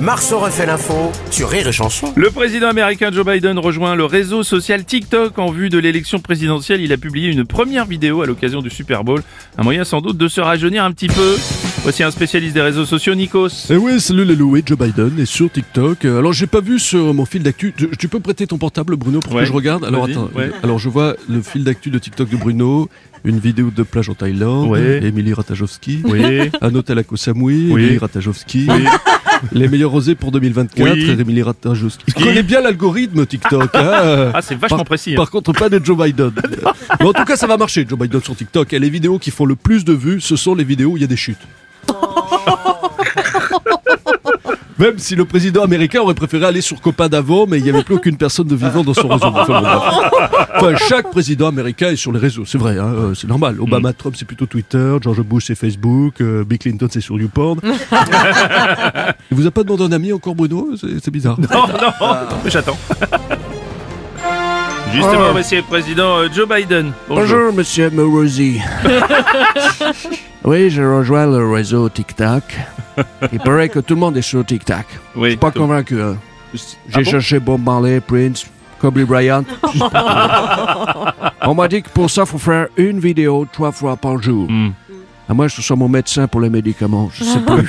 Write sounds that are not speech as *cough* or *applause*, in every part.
Marceau refait l'info sur Rire et Chanson. Le président américain Joe Biden rejoint le réseau social TikTok en vue de l'élection présidentielle. Il a publié une première vidéo à l'occasion du Super Bowl. Un moyen sans doute de se rajeunir un petit peu. Voici un spécialiste des réseaux sociaux, Nikos. Eh ouais, salut les loués, Joe Biden est sur TikTok. Euh, Alors j'ai pas vu sur mon fil d'actu. Tu, tu peux prêter ton portable, Bruno, pour Ouais, que je regarde Alors attends. ouais. Alors je vois le fil d'actu de TikTok de Bruno, une vidéo de plage en Thaïlande, Ouais. Émilie Ratajowski, Oui. un hôtel à Koh Samui, Oui. Émilie Ratajowski. Les meilleurs rosés pour 2024, Oui. Émilie Ratajowski. Il connaît bien l'algorithme TikTok. hein. Ah, c'est vachement Par- précis. hein. Par contre, pas de Joe Biden. Mais en tout cas, ça va marcher, Joe Biden sur TikTok. Et les vidéos qui font le plus de vues, ce sont les vidéos où il y a des chutes. Même si le président américain aurait préféré aller sur Copain d'avant, mais il n'y avait plus aucune personne de vivant dans son réseau. Enfin, chaque président américain est sur les réseaux, c'est vrai, hein, euh, c'est normal. Obama, Trump, c'est plutôt Twitter, George Bush, c'est Facebook, euh, Bill Clinton, c'est sur YouPorn. *laughs* il vous a pas demandé un ami encore, Bruno? C'est bizarre. Non, non, *laughs* j'attends. Justement, voici le président euh, Joe Biden. Bonjour, monsieur Morosi. *laughs* oui, je rejoins le réseau TikTok. Il paraît que tout le monde est sur TikTok. Je Oui. suis pas convaincu. hein. J'ai Ah bon? cherché Bob Marley, Prince, Kobe Bryant. *laughs* On m'a dit que pour ça, faut faire une vidéo trois fois par jour. Hmm. À moins que ce soit mon médecin pour les médicaments, je sais *laughs* plus.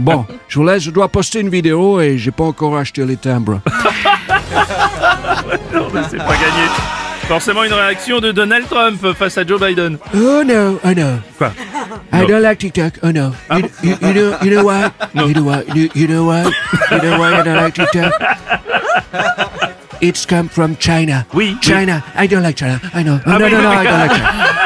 bon, je vous laisse, je dois poster une vidéo et j'ai pas encore acheté les timbres. *laughs* Non, mais c'est pas gagné. Forcément une réaction de Donald Trump face à Joe Biden. Oh no, oh no. Quoi I don't like TikTok. Oh no. you, you, you know, you know why? No. You know why? You, you know why? You know why I don't like TikTok? It's come from China. Oui, oui. China. I don't like China. I know. Ah no, oui, no, no. I don't like China.